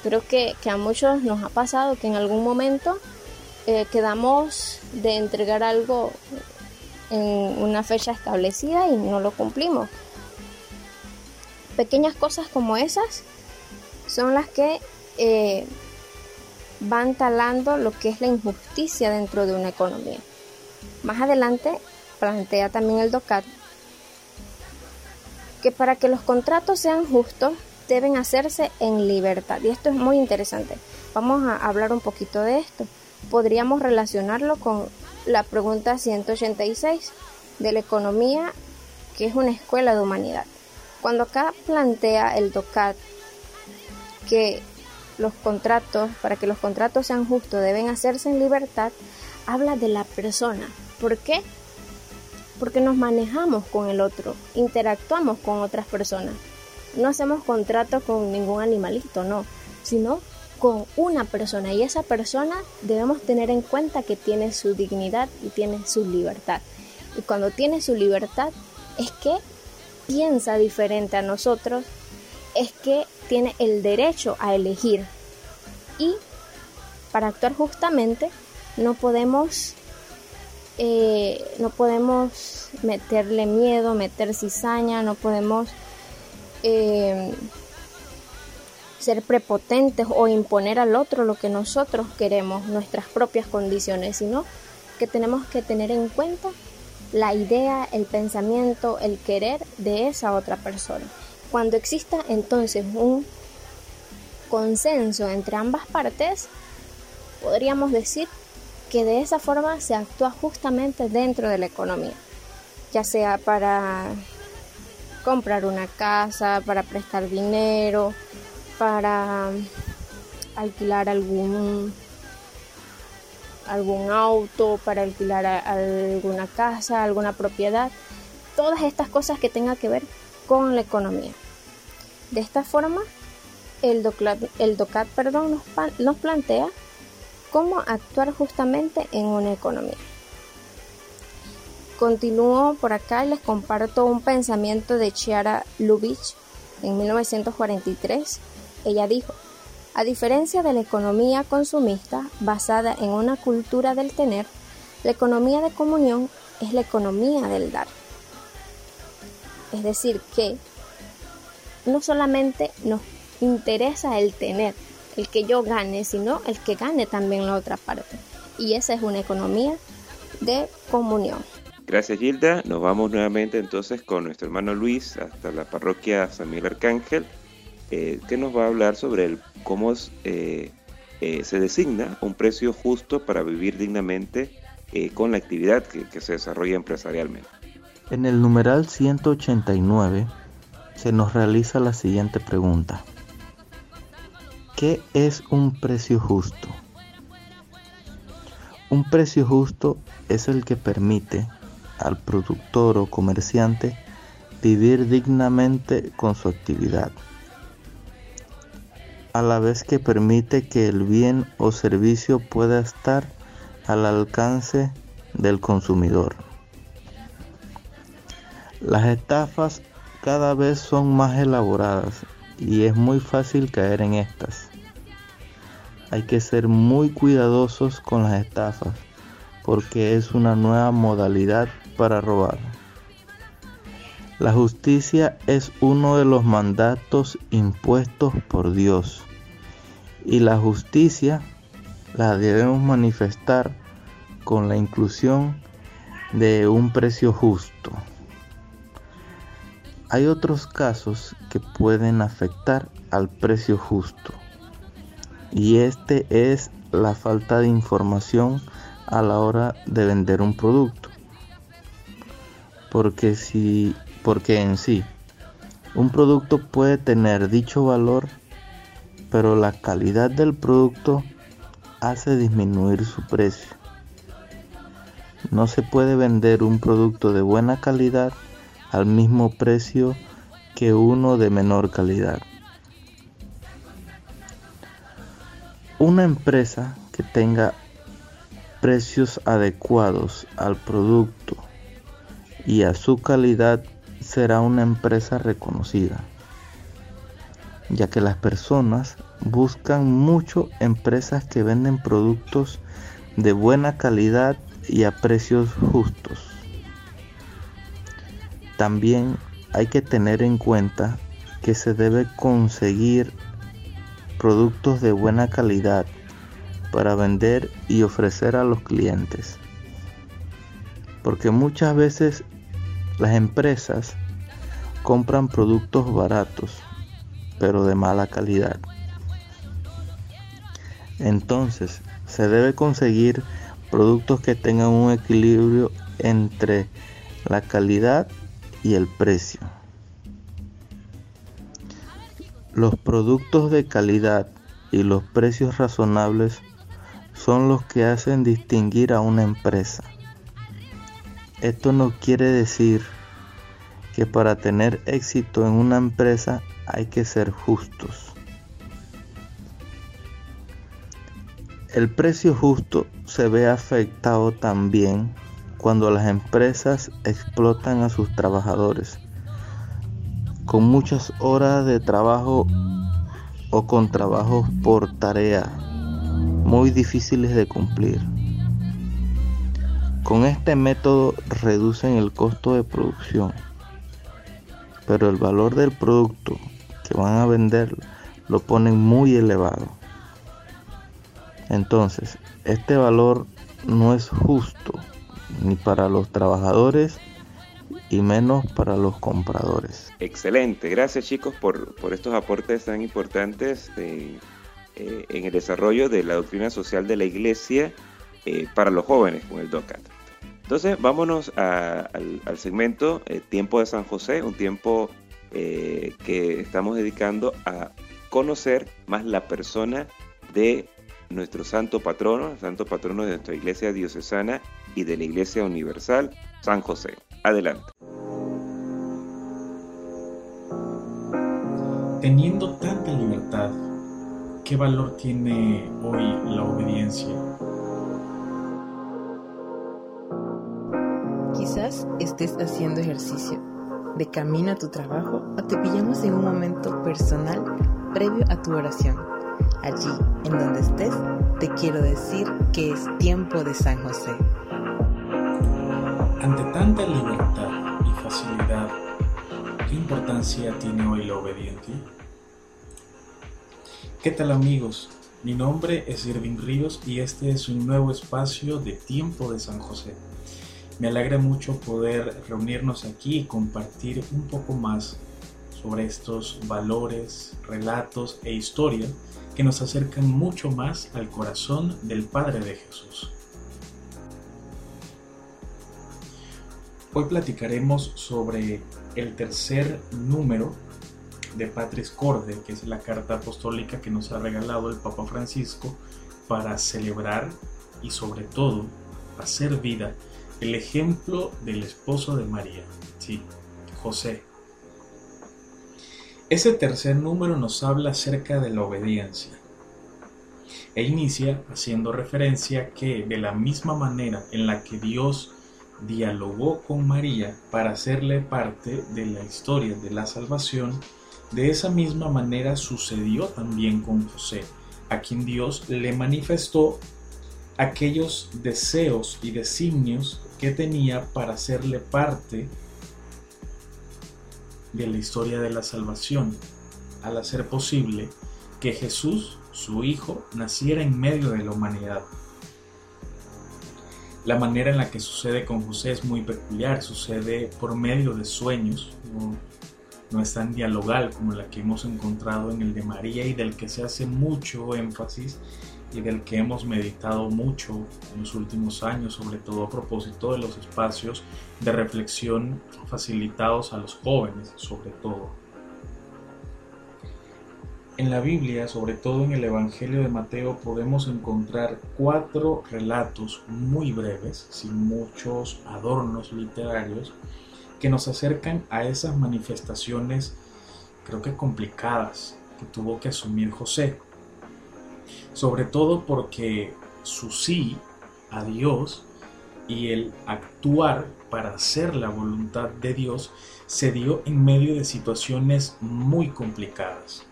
Creo que, que a muchos nos ha pasado que en algún momento eh, quedamos de entregar algo en una fecha establecida y no lo cumplimos. Pequeñas cosas como esas son las que eh, van talando lo que es la injusticia dentro de una economía. Más adelante plantea también el DOCAT que para que los contratos sean justos deben hacerse en libertad. Y esto es muy interesante. Vamos a hablar un poquito de esto. Podríamos relacionarlo con la pregunta 186 de la economía, que es una escuela de humanidad. Cuando acá plantea el DOCAT que los contratos, para que los contratos sean justos, deben hacerse en libertad, habla de la persona. ¿Por qué? Porque nos manejamos con el otro, interactuamos con otras personas. No hacemos contratos con ningún animalito, no, sino con una persona y esa persona debemos tener en cuenta que tiene su dignidad y tiene su libertad. Y cuando tiene su libertad es que piensa diferente a nosotros, es que tiene el derecho a elegir. Y para actuar justamente no podemos eh, no podemos meterle miedo, meter cizaña, no podemos eh, ser prepotentes o imponer al otro lo que nosotros queremos, nuestras propias condiciones, sino que tenemos que tener en cuenta la idea, el pensamiento, el querer de esa otra persona. Cuando exista entonces un consenso entre ambas partes, podríamos decir que de esa forma se actúa justamente dentro de la economía, ya sea para comprar una casa, para prestar dinero, para alquilar algún algún auto, para alquilar alguna casa, alguna propiedad, todas estas cosas que tengan que ver con la economía. De esta forma, el DOCAT, el DOCAT perdón, nos, nos plantea cómo actuar justamente en una economía. Continúo por acá y les comparto un pensamiento de Chiara Lubitsch en 1943. Ella dijo, a diferencia de la economía consumista basada en una cultura del tener, la economía de comunión es la economía del dar. Es decir, que no solamente nos interesa el tener, el que yo gane, sino el que gane también la otra parte. Y esa es una economía de comunión. Gracias Gilda, nos vamos nuevamente entonces con nuestro hermano Luis hasta la parroquia San Miguel Arcángel, eh, que nos va a hablar sobre el, cómo eh, eh, se designa un precio justo para vivir dignamente con la actividad que, que se desarrolla empresarialmente. En el numeral 189 se nos realiza la siguiente pregunta. ¿Qué es un precio justo? Un precio justo es el que permite al productor o comerciante vivir dignamente con su actividad, a la vez que permite que el bien o servicio pueda estar al alcance del consumidor. Las estafas cada vez son más elaboradas y es muy fácil caer en estas. Hay que ser muy cuidadosos con las estafas porque es una nueva modalidad para robar. La justicia es uno de los mandatos impuestos por Dios y la justicia la debemos manifestar con la inclusión de un precio justo. Hay otros casos que pueden afectar al precio justo y este es la falta de información a la hora de vender un producto. Porque si porque en sí un producto puede tener dicho valor, pero la calidad del producto hace disminuir su precio. No se puede vender un producto de buena calidad al mismo precio que uno de menor calidad. Una empresa que tenga precios adecuados al producto y a su calidad será una empresa reconocida, ya que las personas buscan mucho empresas que venden productos de buena calidad y a precios justos. También hay que tener en cuenta que se debe conseguir productos de buena calidad para vender y ofrecer a los clientes. Porque muchas veces las empresas compran productos baratos, pero de mala calidad. Entonces, se debe conseguir productos que tengan un equilibrio entre la calidad y el precio. Los productos de calidad y los precios razonables son los que hacen distinguir a una empresa. Esto no quiere decir que para tener éxito en una empresa hay que ser justos. El precio justo se ve afectado también cuando las empresas explotan a sus trabajadores con muchas horas de trabajo o con trabajos por tarea muy difíciles de cumplir. Con este método reducen el costo de producción, pero el valor del producto que van a vender lo ponen muy elevado. Entonces, este valor no es justo ni para los trabajadores y menos para los compradores. Excelente, gracias chicos por, por estos aportes tan importantes de, eh, en el desarrollo de la doctrina social de la iglesia eh, para los jóvenes con el DOCAT. Entonces, vámonos al, al, segmento eh, Tiempo de San José, un tiempo que estamos dedicando a conocer más la persona de nuestro santo patrono, santo patrono de nuestra iglesia diocesana y de la iglesia universal, San José. Adelante. Teniendo tanta libertad, ¿qué valor tiene hoy la obediencia? Quizás estés haciendo ejercicio, de camino a tu trabajo o te pillamos en un momento personal previo a tu oración. Allí, en donde estés, te quiero decir que es tiempo de San José. Ante tanta libertad y facilidad, ¿qué importancia tiene hoy la obediencia? ¿Qué tal amigos? Mi nombre es Irving Ríos y este es un nuevo espacio de Tiempo de San José. Me alegra mucho poder reunirnos aquí y compartir un poco más sobre estos valores, relatos e historias que nos acercan mucho más al corazón del Padre de Jesús. Hoy platicaremos sobre el tercer número de Patris Corde, que es la carta apostólica que nos ha regalado el Papa Francisco para celebrar y sobre todo hacer vida el ejemplo del esposo de María, sí, José. Ese tercer número nos habla acerca de la obediencia e inicia haciendo referencia que de la misma manera en la que Dios dialogó con María para hacerle parte de la historia de la salvación, de esa misma manera sucedió también con José, a quien Dios le manifestó aquellos deseos y designios que tenía para hacerle parte de la historia de la salvación, al hacer posible que Jesús, su Hijo, naciera en medio de la humanidad. La manera en la que sucede con José es muy peculiar, sucede por medio de sueños, no, no, es tan dialogal como la que hemos encontrado en el de María y del que se hace mucho énfasis y del que hemos meditado mucho en los últimos años, sobre todo a propósito de los espacios de reflexión facilitados a los jóvenes, sobre todo. En la Biblia, sobre todo en el Evangelio de Mateo, podemos encontrar cuatro relatos muy breves, sin muchos adornos literarios, que nos acercan a esas manifestaciones, creo que complicadas, que tuvo que asumir José. Sobre todo porque su sí a Dios y el actuar para hacer la voluntad de Dios se dio en medio de situaciones muy complicadas.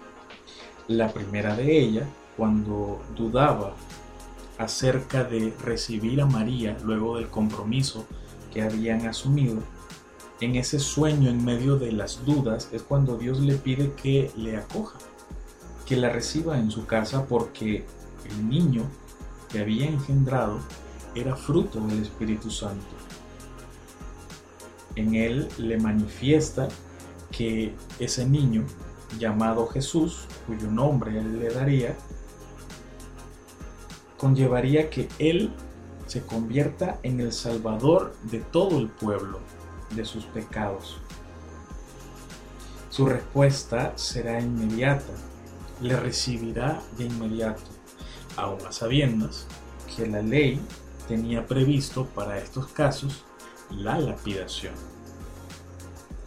La primera de ellas, cuando dudaba acerca de recibir a María luego del compromiso que habían asumido, en ese sueño en medio de las dudas es cuando Dios le pide que le acoja, que la reciba en su casa porque el niño que había engendrado era fruto del Espíritu Santo. En él le manifiesta que ese niño llamado Jesús, cuyo nombre él le daría, conllevaría que él se convierta en el salvador de todo el pueblo de sus pecados. Su respuesta será inmediata, le recibirá de inmediato, aun a sabiendas que la ley tenía previsto para estos casos la lapidación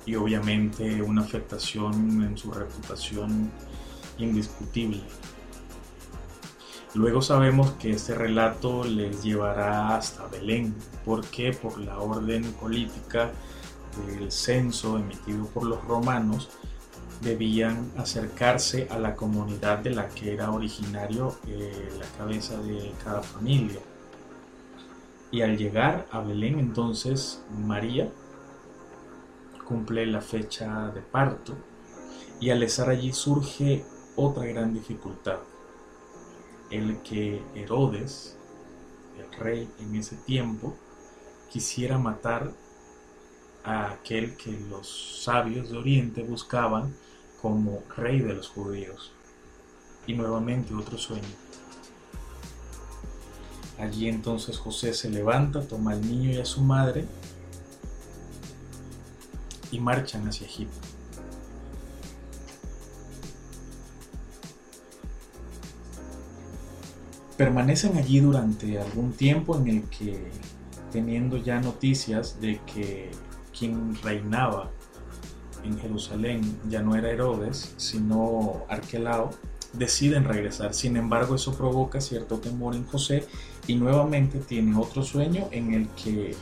y obviamente una afectación en su reputación indiscutible. Luego sabemos que este relato les llevará hasta Belén. ¿Por qué? Por la orden política del censo emitido por los romanos, debían acercarse a la comunidad de la que era originario eh, la cabeza de cada familia. Y al llegar a Belén entonces María cumple la fecha de parto y al estar allí surge otra gran dificultad, el que Herodes, el rey en ese tiempo, quisiera matar a aquel que los sabios de Oriente buscaban como rey de los judíos. Y nuevamente otro sueño. Allí entonces José se levanta, toma al niño y a su madre y marchan hacia Egipto. Permanecen allí durante algún tiempo en el que, teniendo ya noticias de que quien reinaba en Jerusalén ya no era Herodes, sino Arquelao, deciden regresar. Sin embargo, eso provoca cierto temor en José y nuevamente tiene otro sueño en el que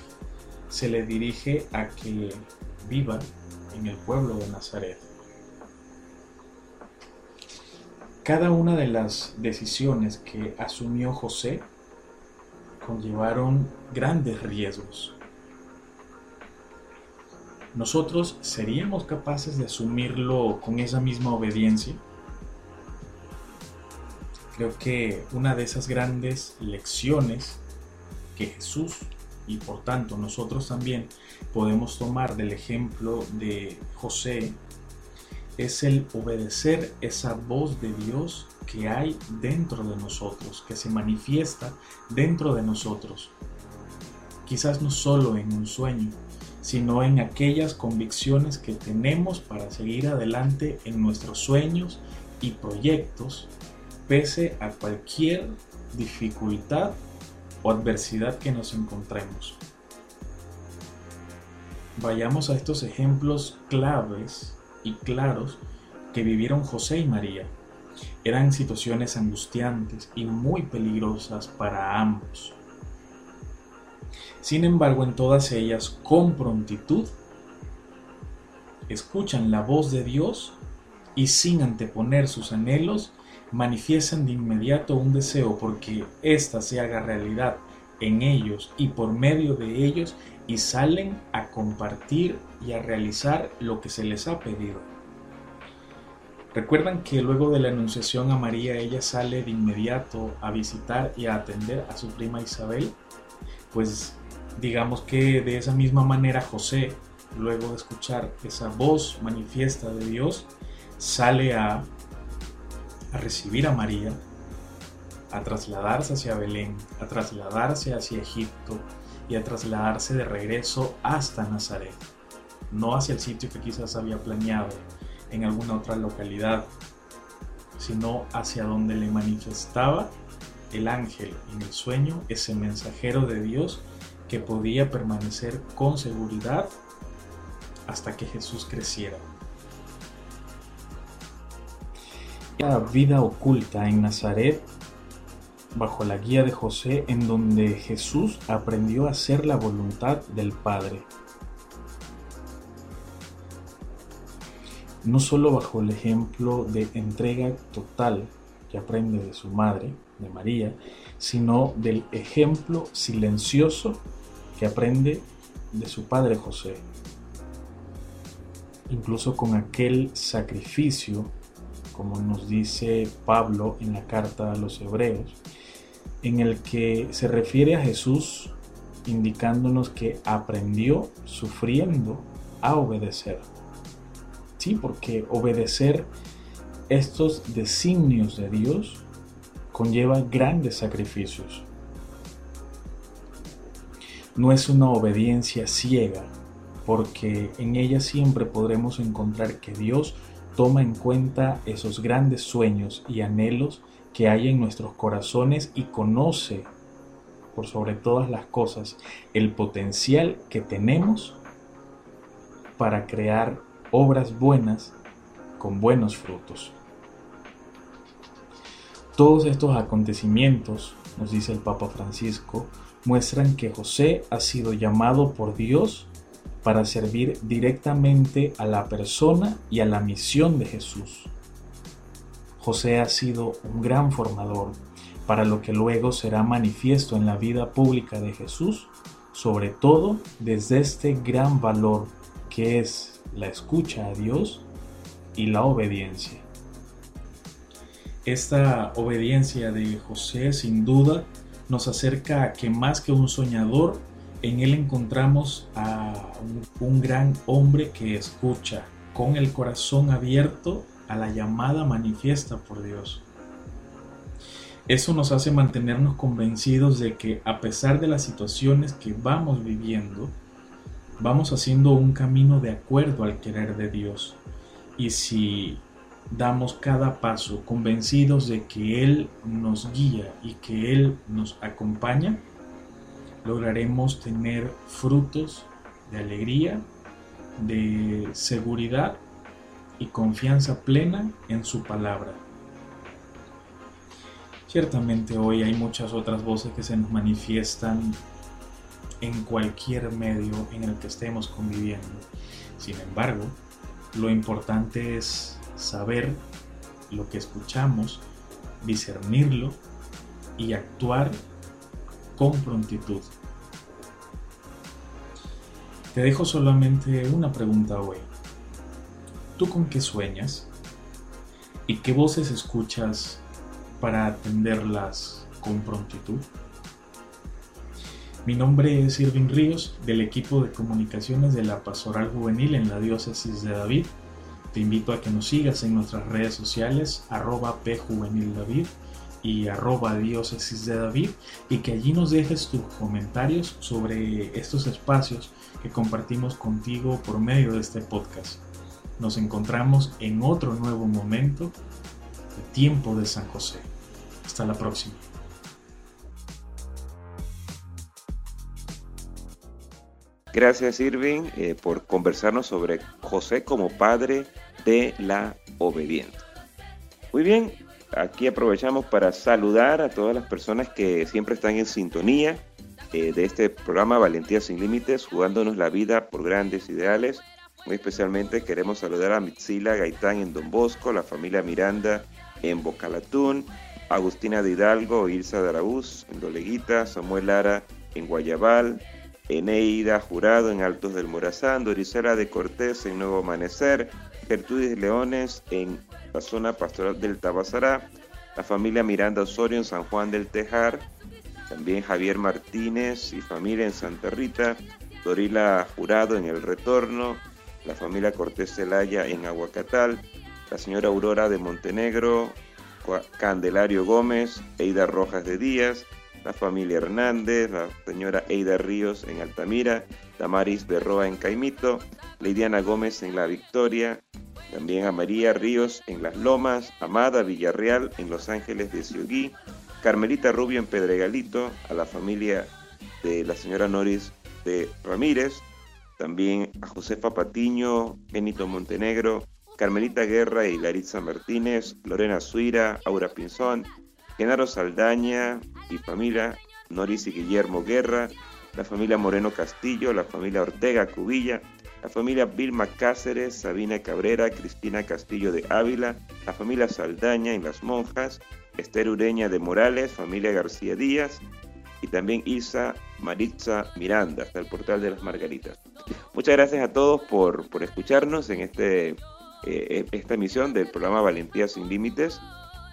se le dirige a que viva en el pueblo de Nazaret. Cada una de las decisiones que asumió José conllevaron grandes riesgos. ¿Nosotros seríamos capaces de asumirlo con esa misma obediencia? Creo que una de esas grandes lecciones que Jesús y por tanto nosotros también podemos tomar del ejemplo de José es el obedecer esa voz de Dios que hay dentro de nosotros, que se manifiesta dentro de nosotros. Quizás no solo en un sueño, sino en aquellas convicciones que tenemos para seguir adelante en nuestros sueños y proyectos, pese a cualquier dificultad o adversidad que nos encontremos. Vayamos a estos ejemplos claves y claros que vivieron José y María. Eran situaciones angustiantes y muy peligrosas para ambos. Sin embargo, en todas ellas, con prontitud, escuchan la voz de Dios y sin anteponer sus anhelos, manifiestan de inmediato un deseo porque ésta se haga realidad en ellos y por medio de ellos y salen a compartir y a realizar lo que se les ha pedido. Recuerdan que luego de la anunciación a María ella sale de inmediato a visitar y a atender a su prima Isabel. Pues digamos que de esa misma manera José, luego de escuchar esa voz manifiesta de Dios, sale a, a recibir a María, a trasladarse hacia Belén, a trasladarse hacia Egipto, y a trasladarse de regreso hasta Nazaret, no hacia el sitio que quizás había planeado en alguna otra localidad, sino hacia donde le manifestaba el ángel en el sueño, ese mensajero de Dios que podía permanecer con seguridad hasta que Jesús creciera. La vida oculta en Nazaret bajo la guía de José en donde Jesús aprendió a hacer la voluntad del Padre. No solo bajo el ejemplo de entrega total que aprende de su madre, de María, sino del ejemplo silencioso que aprende de su padre José. Incluso con aquel sacrificio, como nos dice Pablo en la carta a los hebreos, en el que se refiere a Jesús indicándonos que aprendió sufriendo a obedecer. Sí, porque obedecer estos designios de Dios conlleva grandes sacrificios. No es una obediencia ciega, porque en ella siempre podremos encontrar que Dios toma en cuenta esos grandes sueños y anhelos que hay en nuestros corazones y conoce, por sobre todas las cosas, el potencial que tenemos para crear obras buenas con buenos frutos. Todos estos acontecimientos, nos dice el Papa Francisco, muestran que José ha sido llamado por Dios para servir directamente a la persona y a la misión de Jesús. José ha sido un gran formador para lo que luego será manifiesto en la vida pública de Jesús, sobre todo desde este gran valor que es la escucha a Dios y la obediencia. Esta obediencia de José sin duda nos acerca a que más que un soñador, en él encontramos a un, gran hombre que escucha con el corazón abierto a la llamada manifiesta por Dios. Eso nos hace mantenernos convencidos de que a pesar de las situaciones que vamos viviendo, vamos haciendo un camino de acuerdo al querer de Dios. Y si damos cada paso convencidos de que Él nos guía y que Él nos acompaña, lograremos tener frutos de alegría, de seguridad y confianza plena en su palabra. Ciertamente hoy hay muchas otras voces que se nos manifiestan en cualquier medio en el que estemos conviviendo. Sin embargo, lo importante es saber lo que escuchamos, discernirlo y actuar con prontitud. Te dejo solamente una pregunta hoy. ¿Tú con qué sueñas? ¿Y qué voces escuchas para atenderlas con prontitud? Mi nombre es Irving Ríos, del equipo de comunicaciones de la Pastoral Juvenil en la Diócesis de David te invito a que nos sigas en nuestras redes sociales, arroba pjuvenildavid y arroba diócesis de David y que allí nos dejes tus comentarios sobre estos espacios que compartimos contigo por medio de este podcast. Nos encontramos en otro nuevo momento de Tiempo de San José. Hasta la próxima. Gracias Irving eh, por conversarnos sobre José como padre de la obediencia. Muy bien, aquí aprovechamos para saludar a todas las personas que siempre están en sintonía eh, de este programa Valentía sin Límites, jugándonos la vida por grandes ideales. Muy especialmente queremos saludar a Mitzila Gaitán en Don Bosco, la familia Miranda en Bocalatún, Agustina de Hidalgo, Ilsa de Araúz en Doleguita, Samuel Lara en Guayabal, Eneida Jurado en Altos del Morazán, Dorisela de Cortés en Nuevo Amanecer, Gertrudis Leones en la zona pastoral del Tabasará, la familia Miranda Osorio en San Juan del Tejar, también Javier Martínez y familia en Santa Rita, Dorila Jurado en El Retorno, la familia Cortés Celaya en Aguacatal, la señora Aurora de Montenegro, Candelario Gómez, Eida Rojas de Díaz, la familia Hernández, la señora Eida Ríos en Altamira, Damaris Berroa en Caimito, Lidiana Gómez en La Victoria, también a María Ríos en Las Lomas, Amada Villarreal en Los Ángeles de Ciogui, Carmelita Rubio en Pedregalito, a la familia de la señora Noris de Ramírez, también a Josefa Patiño, Benito Montenegro, Carmelita Guerra y Laritza Martínez, Lorena Suira, Aura Pinzón, Genaro Saldaña y familia, Noris y Guillermo Guerra, la familia Moreno Castillo, la familia Ortega Cubilla, la familia Vilma Cáceres, Sabina Cabrera, Cristina Castillo de Ávila, la familia Saldaña en Las Monjas, Esther Ureña de Morales, familia García Díaz y también Isa Maritza Miranda, hasta el portal de las Margaritas. Muchas gracias a todos por, por escucharnos en este, eh, esta emisión del programa Valentía sin Límites.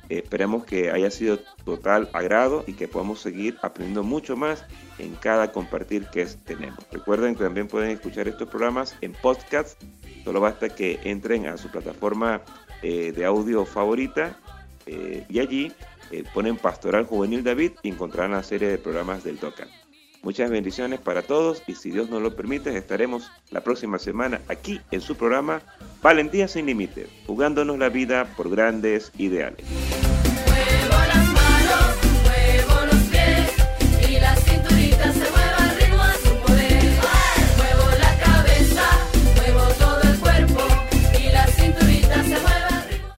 Eh, esperemos que haya sido total agrado y que podamos seguir aprendiendo mucho más en cada compartir que tenemos. Recuerden que también pueden escuchar estos programas en podcast. Solo basta que entren a su plataforma eh, de audio favorita eh, y allí ponen Pastoral Juvenil David y encontrarán la serie de programas del TOCA. Muchas bendiciones para todos y si Dios nos lo permite estaremos la próxima semana aquí en su programa Valentía sin Límites, jugándonos la vida por grandes ideales.